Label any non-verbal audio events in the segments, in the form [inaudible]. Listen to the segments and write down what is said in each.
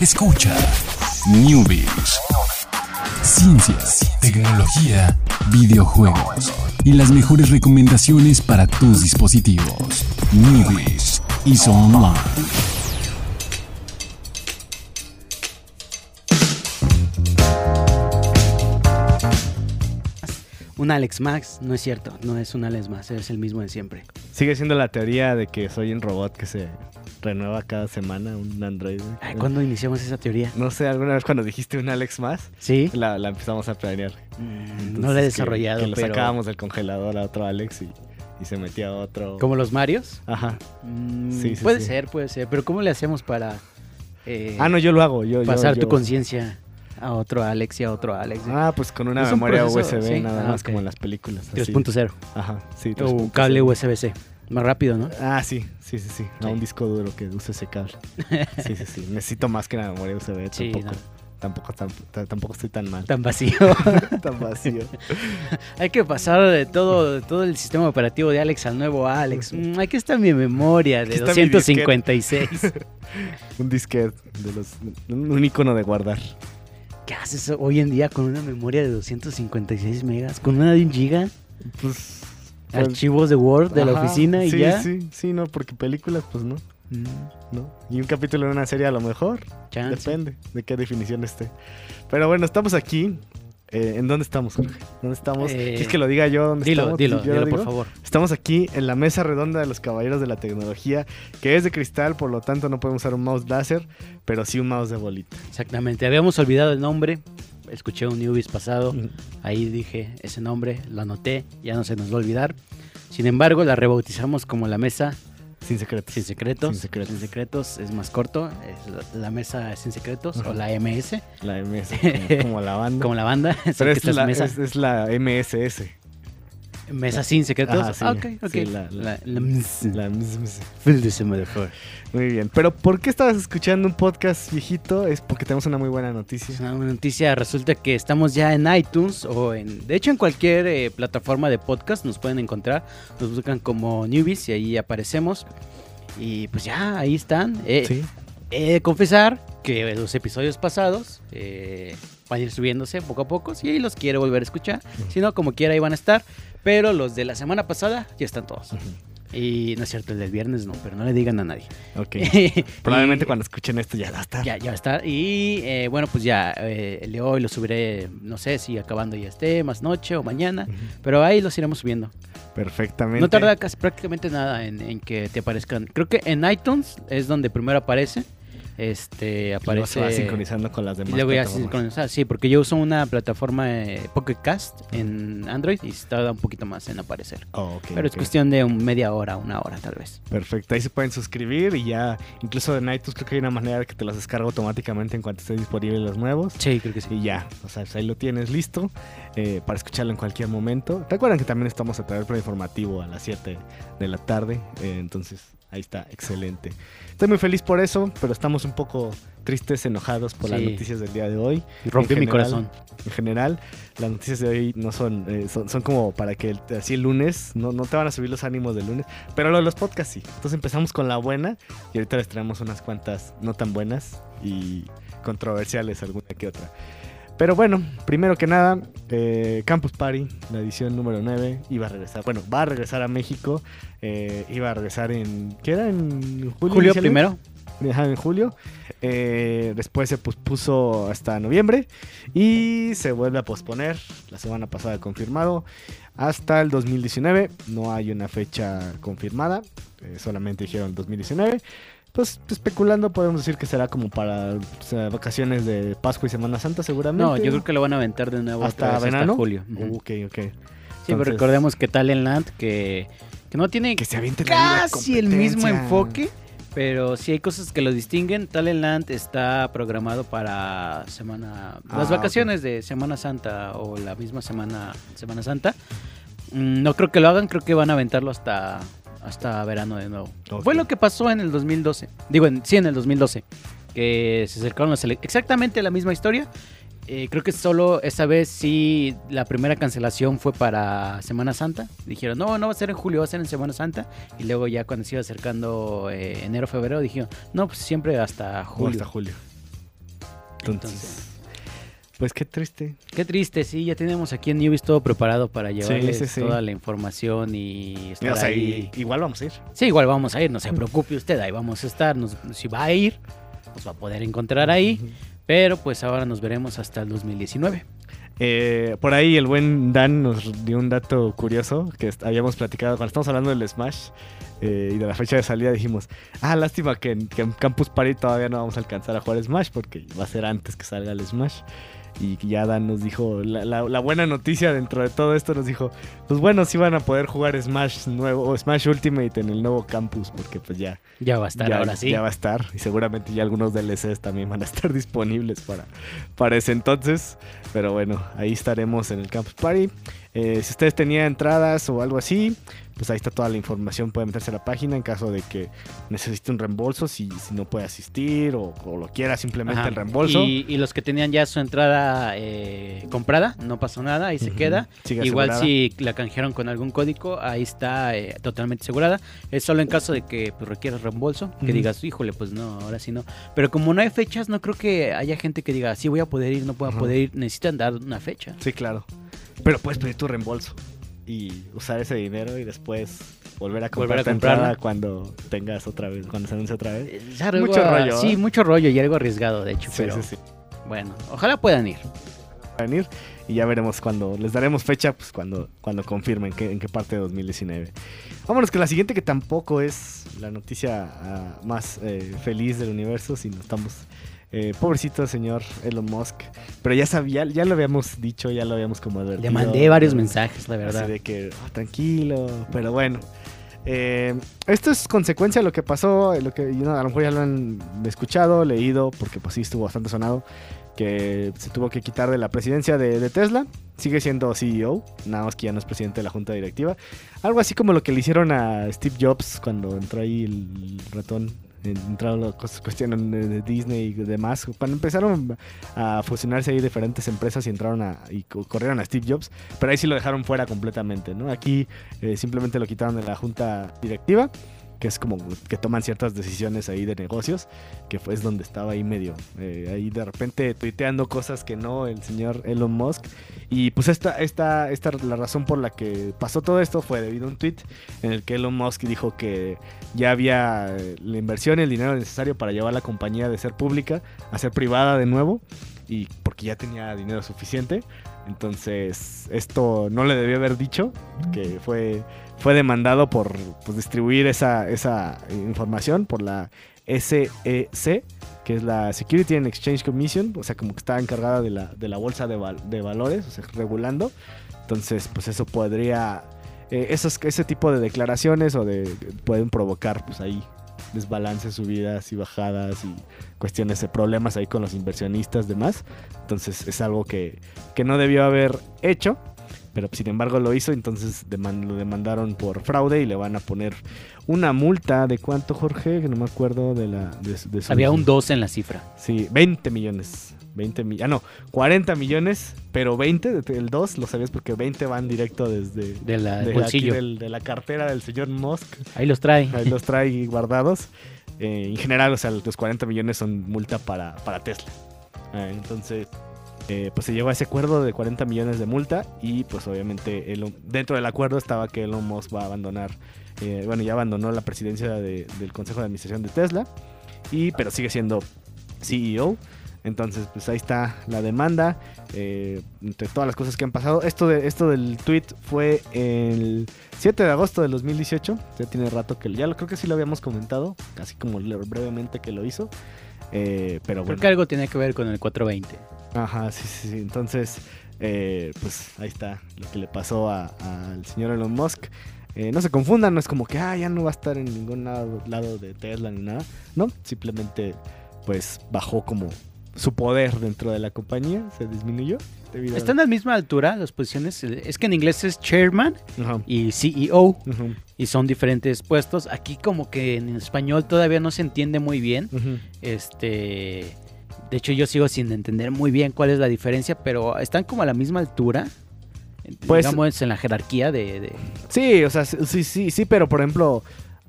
Escucha Newbies. Ciencias, tecnología, videojuegos y las mejores recomendaciones para tus dispositivos. Newbies y Online. Un Alex Max, no es cierto, no es un Alex Max, es el mismo de siempre. Sigue siendo la teoría de que soy un robot que se renueva cada semana, un androide. Ay, ¿Cuándo iniciamos esa teoría? No sé, alguna vez cuando dijiste un Alex más, ¿Sí? la, la empezamos a planear. Mm, no lo he desarrollado, Que, lo pero... sacábamos del congelador a otro Alex y, y se metía otro. ¿Como los Marios? Ajá. Mm, Sí, sí, puede sí. ser, puede ser, pero ¿cómo le hacemos para eh, Ah, no, yo lo hago. Yo, yo- pasar tu conciencia a otro Alex y a otro Alex? Ah, pues con una memoria proceso, USB, sí. nada Ah, más como en las películas. así. 3.0 Ajá, sí. o 3.0. cable USB-C. Más rápido, ¿no? Ah, sí, sí, sí, sí. No, Sí. un disco duro que use ese cable. [laughs] Sí, sí, sí. Necesito más que una memoria USB. Sí, tampoco, no. tampoco, tam- ta- tampoco estoy tan mal. Tan vacío. [laughs] tan vacío. [laughs] hay que pasar de todo, de todo el sistema operativo de Alex al nuevo Alex. Mm, aquí está mi memoria de Aquí está mi 256. un disquete de los, un icono de guardar. ¿Qué haces hoy en día con una memoria de 256 megas? ¿Con una de un giga? Pues, Archivos de Word de la ajá, oficina y sí, ya. Sí, sí, no, porque películas, pues no, Mm, no. Y un capítulo de una serie a lo mejor, chance. depende de qué definición esté. Pero bueno, estamos aquí. Eh, ¿En dónde estamos, Jorge? ¿Dónde estamos? Eh, ¿Quieres que lo diga yo? ¿Dónde Dilo, estamos? dilo, ¿Yo lo dilo, por favor. Estamos aquí en la mesa redonda de los caballeros de la tecnología, que es de cristal, por lo tanto no podemos usar un mouse láser, pero sí un mouse de bolita. Exactamente. Habíamos olvidado el nombre. Escuché un newbies pasado. Ahí dije ese nombre, lo anoté, ya no se nos va a olvidar. Sin embargo, la rebautizamos como la mesa Sin secretos. sin secretos. Sin secretos. Sin secretos es más corto. Es la, mesa sin secretos o la MS, La MS, como, [laughs] como la banda. como la banda. [laughs] pero es esta es la, mesa, es, es la MSS. Mesa sin secretos. Ajá, sí. Ah, ok, ok. Sí, la- la- La- la MS. La MS. Muy bien. Pero ¿por qué estabas escuchando un podcast viejito? Es porque tenemos una muy buena noticia. Una buena noticia. Resulta que estamos ya en iTunes o en, de hecho, en cualquier eh, plataforma de podcast nos pueden encontrar. Nos buscan como newbies y ahí aparecemos. Y pues ya, ahí están. Eh, Sí. He de confesar que los episodios pasados eh, van a ir subiéndose poco a poco. Si los quiere volver a escuchar, si no, como quiera, ahí van a estar. Pero los de la semana pasada ya están todos. Y no es cierto, el del viernes no, pero no le digan a nadie. Ok. [laughs] Probablemente Y- cuando escuchen esto ya va a estar. ya, ya va a estar. Y eh, bueno, pues ya, eh, el de hoy lo subiré, no sé si acabando ya esté, más noche o mañana. Pero ahí los iremos subiendo. Perfectamente. No tarda casi prácticamente nada en, en que te aparezcan. Creo que en iTunes es donde primero aparece. Este, Y aparece. va sincronizando con las demás. Y luego ya se plataformas. sincroniza. Sí, porque yo uso una plataforma eh, Pocket Cast en Android y se tarda un poquito más en aparecer. Oh, Pero es cuestión de un media hora, una hora tal vez. Perfecto, ahí se pueden suscribir y ya, incluso en iTunes creo que hay una manera de que te los descarga automáticamente en cuanto estén disponibles los nuevos. Sí, creo que sí. Y ya, o sea, pues ahí lo tienes listo eh, para escucharlo en cualquier momento. Recuerden que también estamos a través del informativo a las 7 de la tarde, eh, entonces ahí está, excelente. Estoy muy feliz por eso, pero estamos un poco tristes, enojados por las Sí. noticias del día de hoy. Rompió mi corazón. En general, las noticias de hoy no son, eh, son, son como para que el- así el lunes, no, no te van a subir los ánimos del lunes, pero lo de los podcasts sí. Entonces empezamos con la buena y ahorita les traemos unas cuantas no tan buenas y controversiales alguna que otra. Pero bueno, primero que nada, eh, Campus Party, la edición número 9, iba a regresar. Bueno, va a regresar a México. eh, iba a regresar en. ¿Qué era? ¿En julio? Julio primero. Ajá, en julio. Eh, después se pospuso hasta noviembre. Y se vuelve a posponer. La semana pasada confirmado. Hasta el 2019. No hay una fecha confirmada. solamente dijeron 2019. Pues especulando podemos decir que será como para o sea, vacaciones de Pascua y Semana Santa seguramente. No, yo creo que lo van a aventar de nuevo hasta verano. hasta julio. Uh, ok, ok. Sí, pero recordemos que Talentland, que, que no tiene que se casi el mismo enfoque, pero sí hay cosas que lo distinguen. Talentland está programado para semana las Ah, vacaciones de Semana Santa o la misma semana Semana Santa. Mm, No creo que lo hagan, creo que van a aventarlo hasta hasta verano de nuevo. Fue lo que pasó en el 2012. Digo, en, sí, en el 2012. Que se acercaron las ele- Exactamente la misma historia. Eh, creo que solo esa vez sí la primera cancelación fue para Semana Santa. Dijeron, no, no va a ser en julio, va a ser en Semana Santa. Y luego ya cuando se iba acercando eh, enero, febrero, dijeron, no, pues siempre hasta O julio. hasta julio. Entonces, pues qué triste. Qué triste, sí, ya tenemos aquí en Newbies todo preparado para llevarles sí, sí. toda la información y estar O sea, ahí. igual vamos a ir. Sí, igual vamos a ir, no se preocupe usted, ahí vamos a estar. Nos- si va a ir, nos va a poder encontrar ahí. Pero pues ahora nos veremos hasta el 2019. Eh, por ahí el buen Dan nos dio un dato curioso que habíamos platicado cuando estamos hablando del Smash eh, y de la fecha de salida. Dijimos, ah, lástima que en, que en Campus Party todavía no vamos a alcanzar a jugar Smash porque va a ser antes que salga el Smash. Y ya Dan nos dijo, la, la- la buena noticia dentro de todo esto nos dijo, pues bueno, sí van a poder jugar Smash nuevo o Smash Ultimate en el nuevo campus porque pues ya Ya va a estar ya, ahora sí. ya va a estar. Y seguramente ya algunos DLCs también van a estar [laughs] disponibles para, para ese entonces. Pero bueno, ahí estaremos en el Campus Party. Eh, si ustedes tenían entradas o algo así, pues ahí está toda la información. Pueden meterse a la página en caso de que necesite un reembolso, si, si no puede asistir o, o lo quiera simplemente Ajá. el reembolso. Y, y los que tenían ya su entrada eh, comprada, no pasó nada, ahí se queda. Sigue Igual asegurada. si la canjearon con algún código, ahí está eh, totalmente asegurada. Es solo en caso de que pues, requieras reembolso, que digas, híjole, pues no, ahora sí no. Pero como no hay fechas, no creo que haya gente que diga, sí voy a poder ir, no puedo Ajá. poder ir. Necesitan dar una fecha. Sí, claro. Pero puedes pedir tu reembolso y usar ese dinero y después volver a comprar Volver a tu entrada comprarla. cuando tengas otra vez, cuando se anuncie otra vez. Algo- Mucho rollo, Sí, ¿eh? mucho rollo y algo arriesgado, de hecho. Sí, pero sí, sí. bueno, ojalá puedan ir. a venir y ya veremos cuando les daremos fecha pues cuando cuando confirmen que, en qué parte de 2019 vámonos con la siguiente que tampoco es la noticia ah, más eh, feliz del universo sino estamos eh, pobrecito señor Elon Musk pero ya sabía ya lo habíamos dicho ya lo habíamos como advertido Le mandé varios mensajes, la verdad. Así de que, "Ah, tranquilo, pero bueno. Eh, esto es consecuencia de lo que pasó, lo que you know, a lo mejor ya lo han escuchado, leído, porque pues sí estuvo bastante sonado, que se tuvo que quitar de la presidencia de, de Tesla. Sigue siendo CEO, nada más que ya no es presidente de la junta directiva. Algo así como lo que le hicieron a Steve Jobs cuando entró ahí el ratón. Entraron las cuestiones de Disney y demás. Cuando empezaron a fusionarse ahí diferentes empresas y entraron a, y co- corrieron a Steve Jobs, pero ahí sí lo dejaron fuera completamente, ¿no? Aquí eh, simplemente lo quitaron de la junta directiva, que es como que toman ciertas decisiones ahí de negocios, que fue es donde estaba ahí medio, eh, ahí de repente tuiteando cosas que no el señor Elon Musk. Y pues esta, esta, esta, la razón por la que pasó todo esto fue debido a un tweet en el que Elon Musk dijo que ya había eh, la inversión y el dinero necesario para llevar la compañía de ser pública a ser privada de nuevo y porque ya tenía dinero suficiente. Entonces, esto no le debió haber dicho, que fue, fue demandado por pues, distribuir esa, esa información por la SEC, que es la Security and Exchange Commission, o sea, como que está encargada de la, de la bolsa de, val- de valores, o sea, regulando. Entonces, pues eso podría, eh, esos, ese tipo de declaraciones o de pueden provocar, pues ahí desbalances, subidas y bajadas y cuestiones de problemas ahí con los inversionistas demás. Entonces es algo que, que no debió haber hecho, pero sin embargo lo hizo, entonces deman- lo demandaron por fraude y le van a poner una multa de cuánto, Jorge, que no me acuerdo de la de, de su- Había un 2 en la cifra. Sí, 20 millones. 20 millones. Ah, no, 40 millones, pero 20, de- el 2 lo sabías porque 20 van directo desde De la- de, bolsillo. del- de la cartera del señor Musk. Ahí los trae. Ahí los trae [laughs] guardados. Eh, en general, o sea, los 40 millones son multa para, para Tesla. Eh, entonces, eh, pues se llegó a ese acuerdo de 40 millones de multa y pues obviamente Elon- dentro del acuerdo estaba que Elon Musk va a abandonar, eh, bueno, ya abandonó la presidencia de- del Consejo de Administración de Tesla, y, pero sigue siendo CEO. Entonces, pues ahí está la demanda. eh, entre todas las cosas que han pasado. Esto, de, esto del tweet fue el 7 de agosto del 2018. Ya tiene rato que ya lo creo que sí lo habíamos comentado. Casi como brevemente que lo hizo. eh, pero Creo bueno. que algo tiene que ver con el 420. Ajá, sí, sí, sí. Entonces, eh, pues ahí está lo que le pasó al señor Elon Musk. Eh, no se confundan, no es como que ah, ya no va a estar en ningún lado, lado de Tesla ni nada. No, simplemente pues bajó como su poder dentro de la compañía, se disminuyó. Están a la misma altura las posiciones. Es que en inglés es chairman y CEO ujú, y son diferentes puestos. Aquí como que en español todavía no se entiende muy bien. ujú. Este, de hecho yo sigo sin entender muy bien cuál es la diferencia, pero están como a la misma altura. Pues- digamos en la jerarquía de, de- Sí, o sea, sí, sí, sí, pero por ejemplo,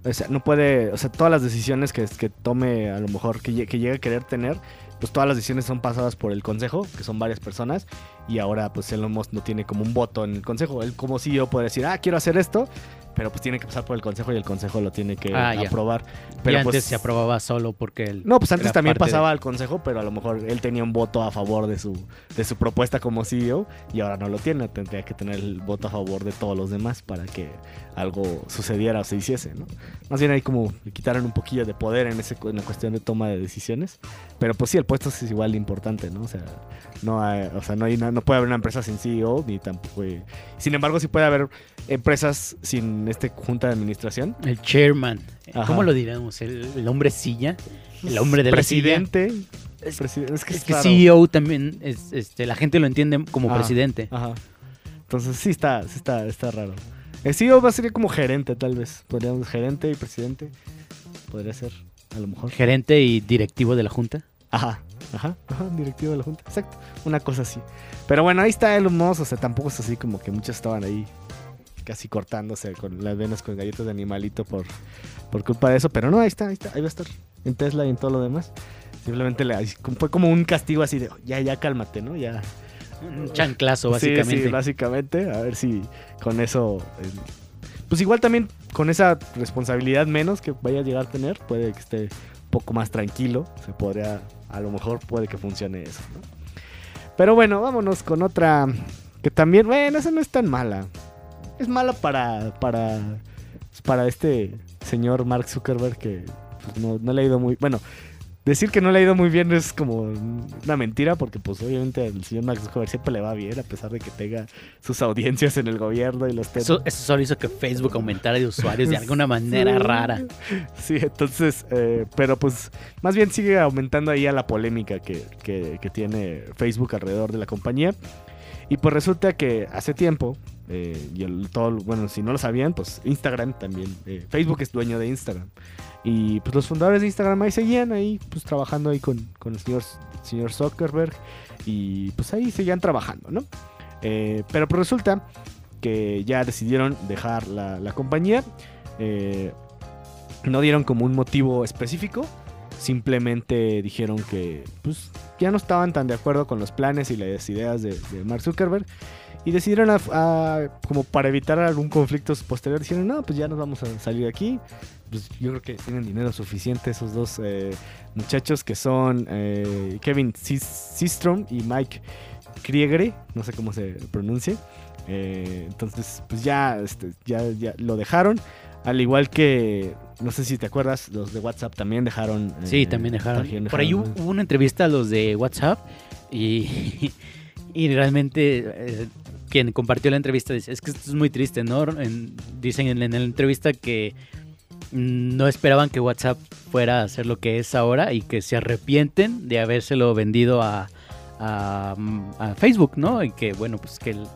o sea, no puede, o sea, todas las decisiones que, que tome a lo mejor, que, lle- que llegue a querer tener, pues todas las decisiones son pasadas por el consejo, que son varias personas, y ahora pues Elon Musk no tiene como un voto en el consejo. Él como CEO puede decir, ah, quiero hacer esto, pero pues tiene que pasar por el consejo y el consejo lo tiene que Ah, ya. aprobar. y Pero antes pues, se aprobaba solo porque el... no, pues antes también de- pasaba al consejo, pero a lo mejor él tenía un voto a favor de su, de su propuesta como CEO y ahora no lo tiene. Tendría que tener el voto a favor de todos los demás para que algo sucediera o se hiciese, ¿no? Más bien ahí como le quitaron un poquillo de poder en, ese, en la cuestión de toma de decisiones. Pero pues sí, el puesto es igual de importante, ¿no? O sea, no, hay- o sea, no, hay, una- no puede haber una empresa sin CEO ni tampoco... hay- Sin embargo, sí puede haber empresas sin este junta de administración. El chairman. Ajá. ¿Cómo lo diríamos? ¿El, el hombre silla? El hombre de la silla. presidente. Es, Preside- es que, es que. CEO también, es, este, la gente lo entiende como presidente. Ajá. Entonces sí está, sí está, está raro. El CEO va a ser como gerente, tal vez. Podríamos gerente y presidente. Podría ser, a lo mejor. Gerente y directivo de la junta. Ajá, ajá, ajá, directivo de la junta. Exacto. Una cosa así. Pero bueno, ahí está Elon Musk. O sea, tampoco es así como que muchos estaban ahí casi cortándose con las venas con galletas de animalito por, por culpa de eso. Pero no, ahí está, ahí está, ahí va a estar. En Tesla y en todo lo demás. Simplemente le, fue como un castigo así de, ya, ya cálmate, ¿no? Ya, Un chanclazo, Sí, básicamente. Sí, básicamente. A ver si con eso. eh, pues igual también con esa responsabilidad menos que vaya a llegar a tener, puede que esté un poco más tranquilo. Se podría, a lo mejor puede que funcione eso, ¿no? Pero bueno, vámonos con otra que también, bueno, esa no es tan mala. Es mala para, para, para este señor Mark Zuckerberg que pues, no, no le ha ido muy, bueno, decir que no le ha ido muy bien es como una mentira porque pues obviamente al señor Mark Zuckerberg siempre le va bien a pesar de que tenga sus audiencias en el gobierno y los tenga. Eso, eso solo hizo que Facebook aumentara de usuarios de alguna manera [laughs] Sí. rara. Sí, entonces, eh, pero pues más bien sigue aumentando ahí a la polémica que, que- que tiene Facebook alrededor de la compañía. Y pues resulta que hace tiempo, eh, y el- todo, bueno, si no lo sabían, pues Instagram también, eh, Facebook es dueño de Instagram. Y pues los fundadores de Instagram ahí seguían ahí, pues trabajando ahí con, con el señor, señor Zuckerberg. Y pues ahí seguían trabajando, ¿no? Eh, pero pues resulta que ya decidieron dejar la, la compañía. No dieron como un motivo específico. Simplemente dijeron que pues, ya no estaban tan de acuerdo con los planes y las ideas de, Mark Zuckerberg. Y decidieron, a- como para evitar algún conflicto posterior, dijeron, no, pues ya nos vamos a salir de aquí. Pues yo creo que tienen dinero suficiente esos dos eh, muchachos que son eh, Kevin Systrom y Mike Kriegere, no sé cómo se pronuncia. Eh, entonces, pues ya, este, ya, ya lo dejaron. Al igual que, no sé si te acuerdas, los de WhatsApp también dejaron. Sí, eh, también dejaron. también Por ahí hubo, una entrevista a los de WhatsApp y, [laughs] y realmente eh, quien compartió la entrevista dice, es que esto es muy triste, ¿no? En- dicen en, en la entrevista que no esperaban que WhatsApp fuera a ser lo que es ahora y que se arrepienten de habérselo vendido a, a, a Facebook, ¿no? Y que bueno, pues que el-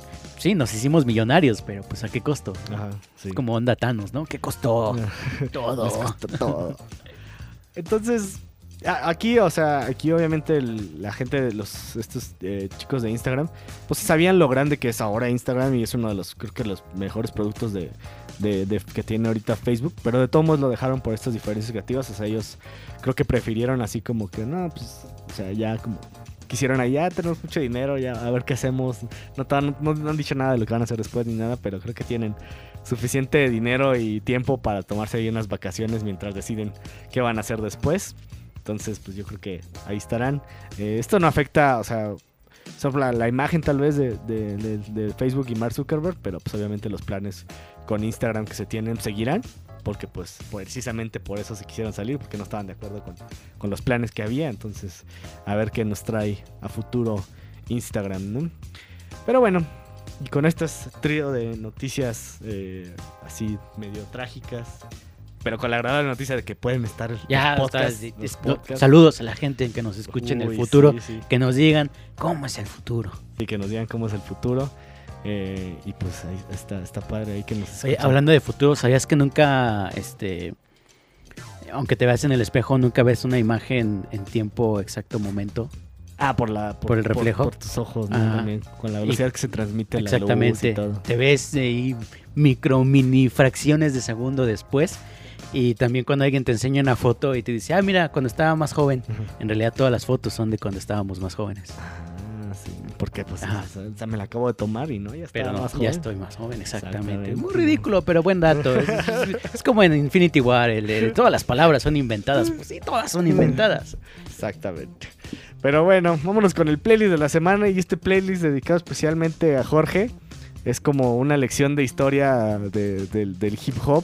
sí, nos hicimos millonarios, pero pues a qué costo. Ajá, sí. Es como onda Thanos, ¿no? ¿Qué costó? [laughs] Todo. Costó todo. [laughs] Entonces, aquí, o sea, aquí obviamente el- la gente de los estos eh, chicos de Instagram, pues sabían lo grande que es ahora Instagram y es uno de los, creo que los mejores productos de, de- de- que tiene ahorita Facebook, pero de todos modos lo dejaron por estas diferencias creativas, o sea, ellos creo que prefirieron así como que, no, pues, o sea, ya como quisieron ya tenemos mucho dinero, ya a ver qué hacemos, no, no, no han dicho nada de lo que van a hacer después ni nada, pero creo que tienen suficiente dinero y tiempo para tomarse ahí unas vacaciones mientras deciden qué van a hacer después. Entonces, pues yo creo que ahí estarán. Eh, esto no afecta, o sea, la, la imagen tal vez de- de Facebook y Mark Zuckerberg, pero pues obviamente los planes con Instagram que se tienen seguirán, porque pues precisamente por eso se quisieron salir, porque no estaban de acuerdo con, con los planes que había. Entonces, a ver qué nos trae a futuro Instagram, ¿no? Pero bueno, y con estas trío de noticias eh, así medio trágicas, pero con la agradable noticia de que pueden estar Ya, podcasts, está, los es- podcasts. saludos a la gente que nos escuche en el futuro, sí, sí. que nos digan cómo es el futuro. y que nos digan cómo es el futuro. Eh, y pues ahí está, está padre ahí que nos Oye, hablando de futuro, ¿sabías que nunca, este, aunque te veas en el espejo, nunca ves una imagen en tiempo exacto momento? Ah, por la ¿Por el reflejo? Por, tus ojos, ¿no? Ajá. También, con la velocidad que se transmite la luz Exactamente. y todo. Te ves ahí micro, mini fracciones de segundo después. Y también cuando alguien te enseña una foto y te dice, ah, mira, cuando estaba más joven. En realidad todas las fotos son de cuando estábamos más jóvenes. Ah. Porque pues o sea, me la acabo de tomar y no, ya está Pero más ya joven. estoy más joven, exactamente. Exactamente. Muy ridículo, pero buen dato. Es, es- es como en Infinity War, el todas las palabras son inventadas. Pues sí, todas son inventadas. Exactamente. Pero bueno, vámonos con el playlist de la semana y este playlist dedicado especialmente a Jorge. Es como una lección de historia de- del, del hip hop.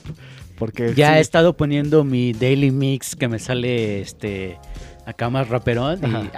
Porque Ya sí, he estado poniendo mi daily mix que me sale este acá más raperón Ajá.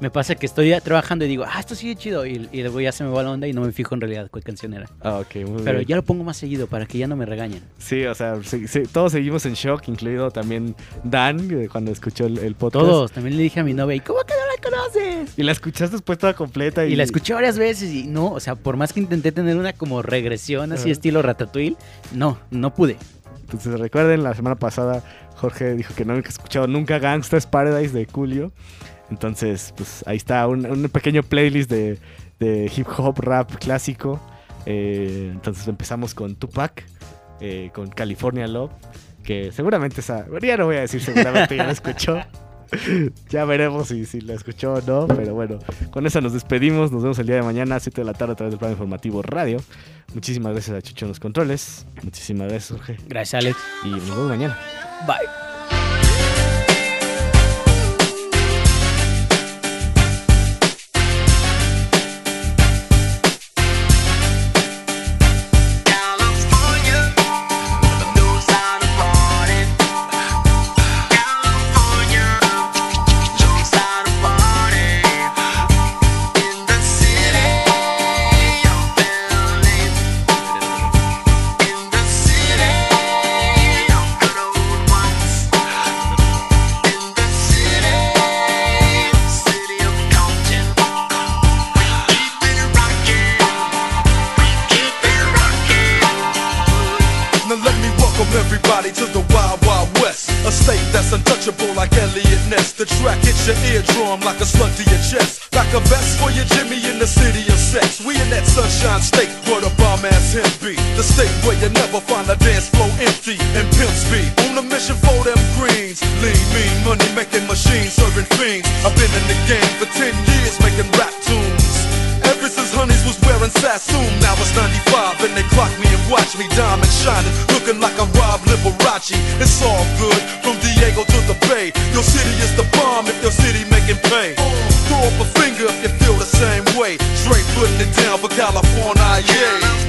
Me pasa que estoy trabajando y digo, ah, esto sigue chido y, y luego ya se me va la onda y no me fijo en realidad cuál canción era. Ah, ok, muy Pero bien. ya lo pongo más seguido para que ya no me regañen. Sí, o sea, sí, sí, todos seguimos en shock, incluido también Dan, cuando escuchó el, el podcast. Todos, también le dije a mi novia, ¿y cómo que no la conoces? Y la escuchaste después toda completa. Y, Y la escuché varias veces y no, o sea, por más que intenté tener una como regresión así Ajá. estilo Ratatouille, no, no pude. Entonces recuerden, la semana pasada Jorge dijo que no había escuchado nunca Gangsta's Paradise de Julio. Entonces, pues ahí está un, un pequeño playlist de, de hip hop rap clásico. Eh, entonces empezamos con Tupac, eh, con California Love, que seguramente esa, ya no voy a decir seguramente ya la escuchó. [laughs] ya veremos si, si la escuchó o no, pero bueno, con esa nos despedimos, nos vemos el día de mañana a 7 de la tarde a través del plan informativo radio. Muchísimas gracias a Chucho en los controles, muchísimas gracias Jorge Gracias, Alex. y nos vemos mañana. Bye. Welcome everybody to the Wild Wild West. A state that's untouchable like Elliot Ness. The track hits your eardrum like a slug to your chest. Like a vest for your Jimmy in the city of sex. We in that sunshine state where the bomb ass him be. The state where you never find a dance floor empty and pimp speed. On a mission for them greens. Lean, mean, money making machines serving fiends. I've been in the game for 10 years making rap tunes. Ever since Honeys was wearing Sassoon, now it's 95 and they clock me and watch me diamond shining, looking like I'm Rob Liberace. It's all good from Diego to the Bay. Your city is the bomb if your city making pay. Throw up a finger if you feel the same way. Straight putting it down for California, yeah.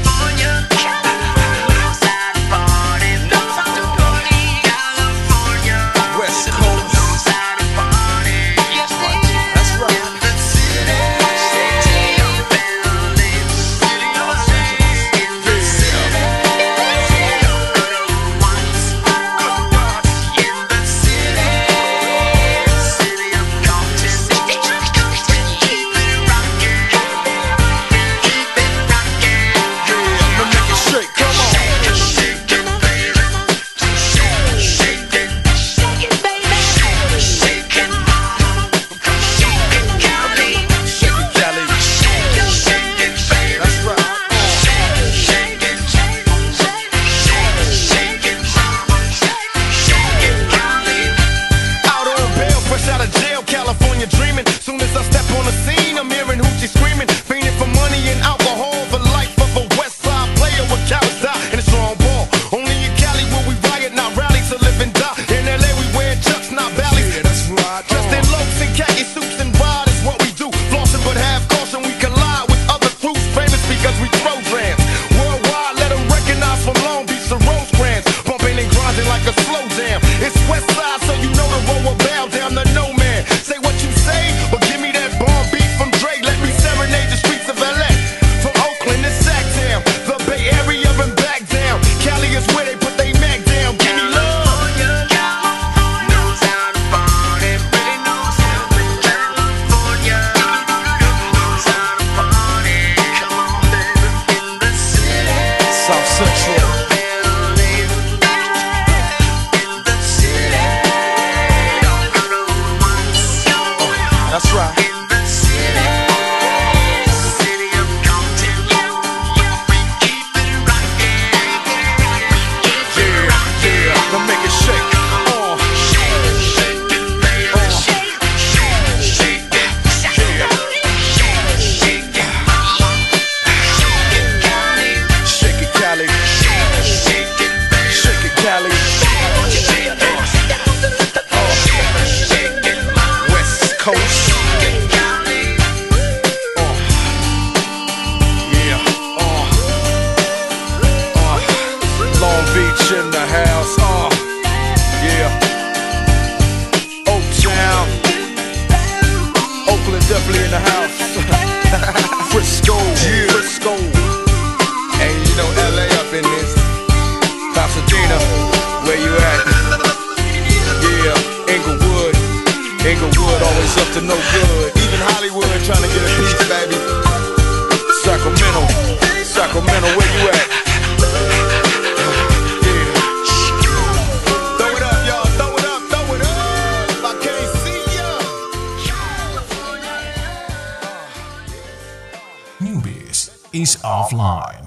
It's West Side, so you know the road offline.